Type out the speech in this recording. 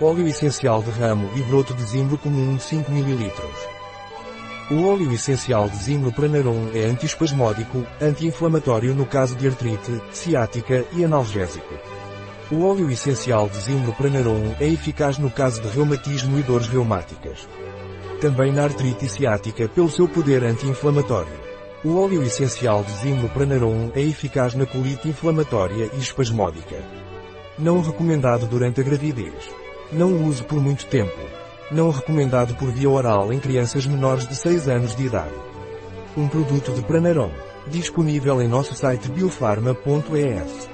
Óleo essencial de ramo e broto de zimbro comum 5 ml. O óleo essencial de zimbro Pranarum é antiespasmódico, anti-inflamatório no caso de artrite, ciática e analgésico. O óleo essencial de zimbro Pranarum é eficaz no caso de reumatismo e dores reumáticas. Também na artrite ciática pelo seu poder anti-inflamatório. O óleo essencial de zimbro Pranarum é eficaz na colite inflamatória e espasmódica. Não recomendado durante a gravidez. Não use por muito tempo. Não recomendado por via oral em crianças menores de 6 anos de idade. Um produto de Pranarum. Disponível em nosso site biofarma.es.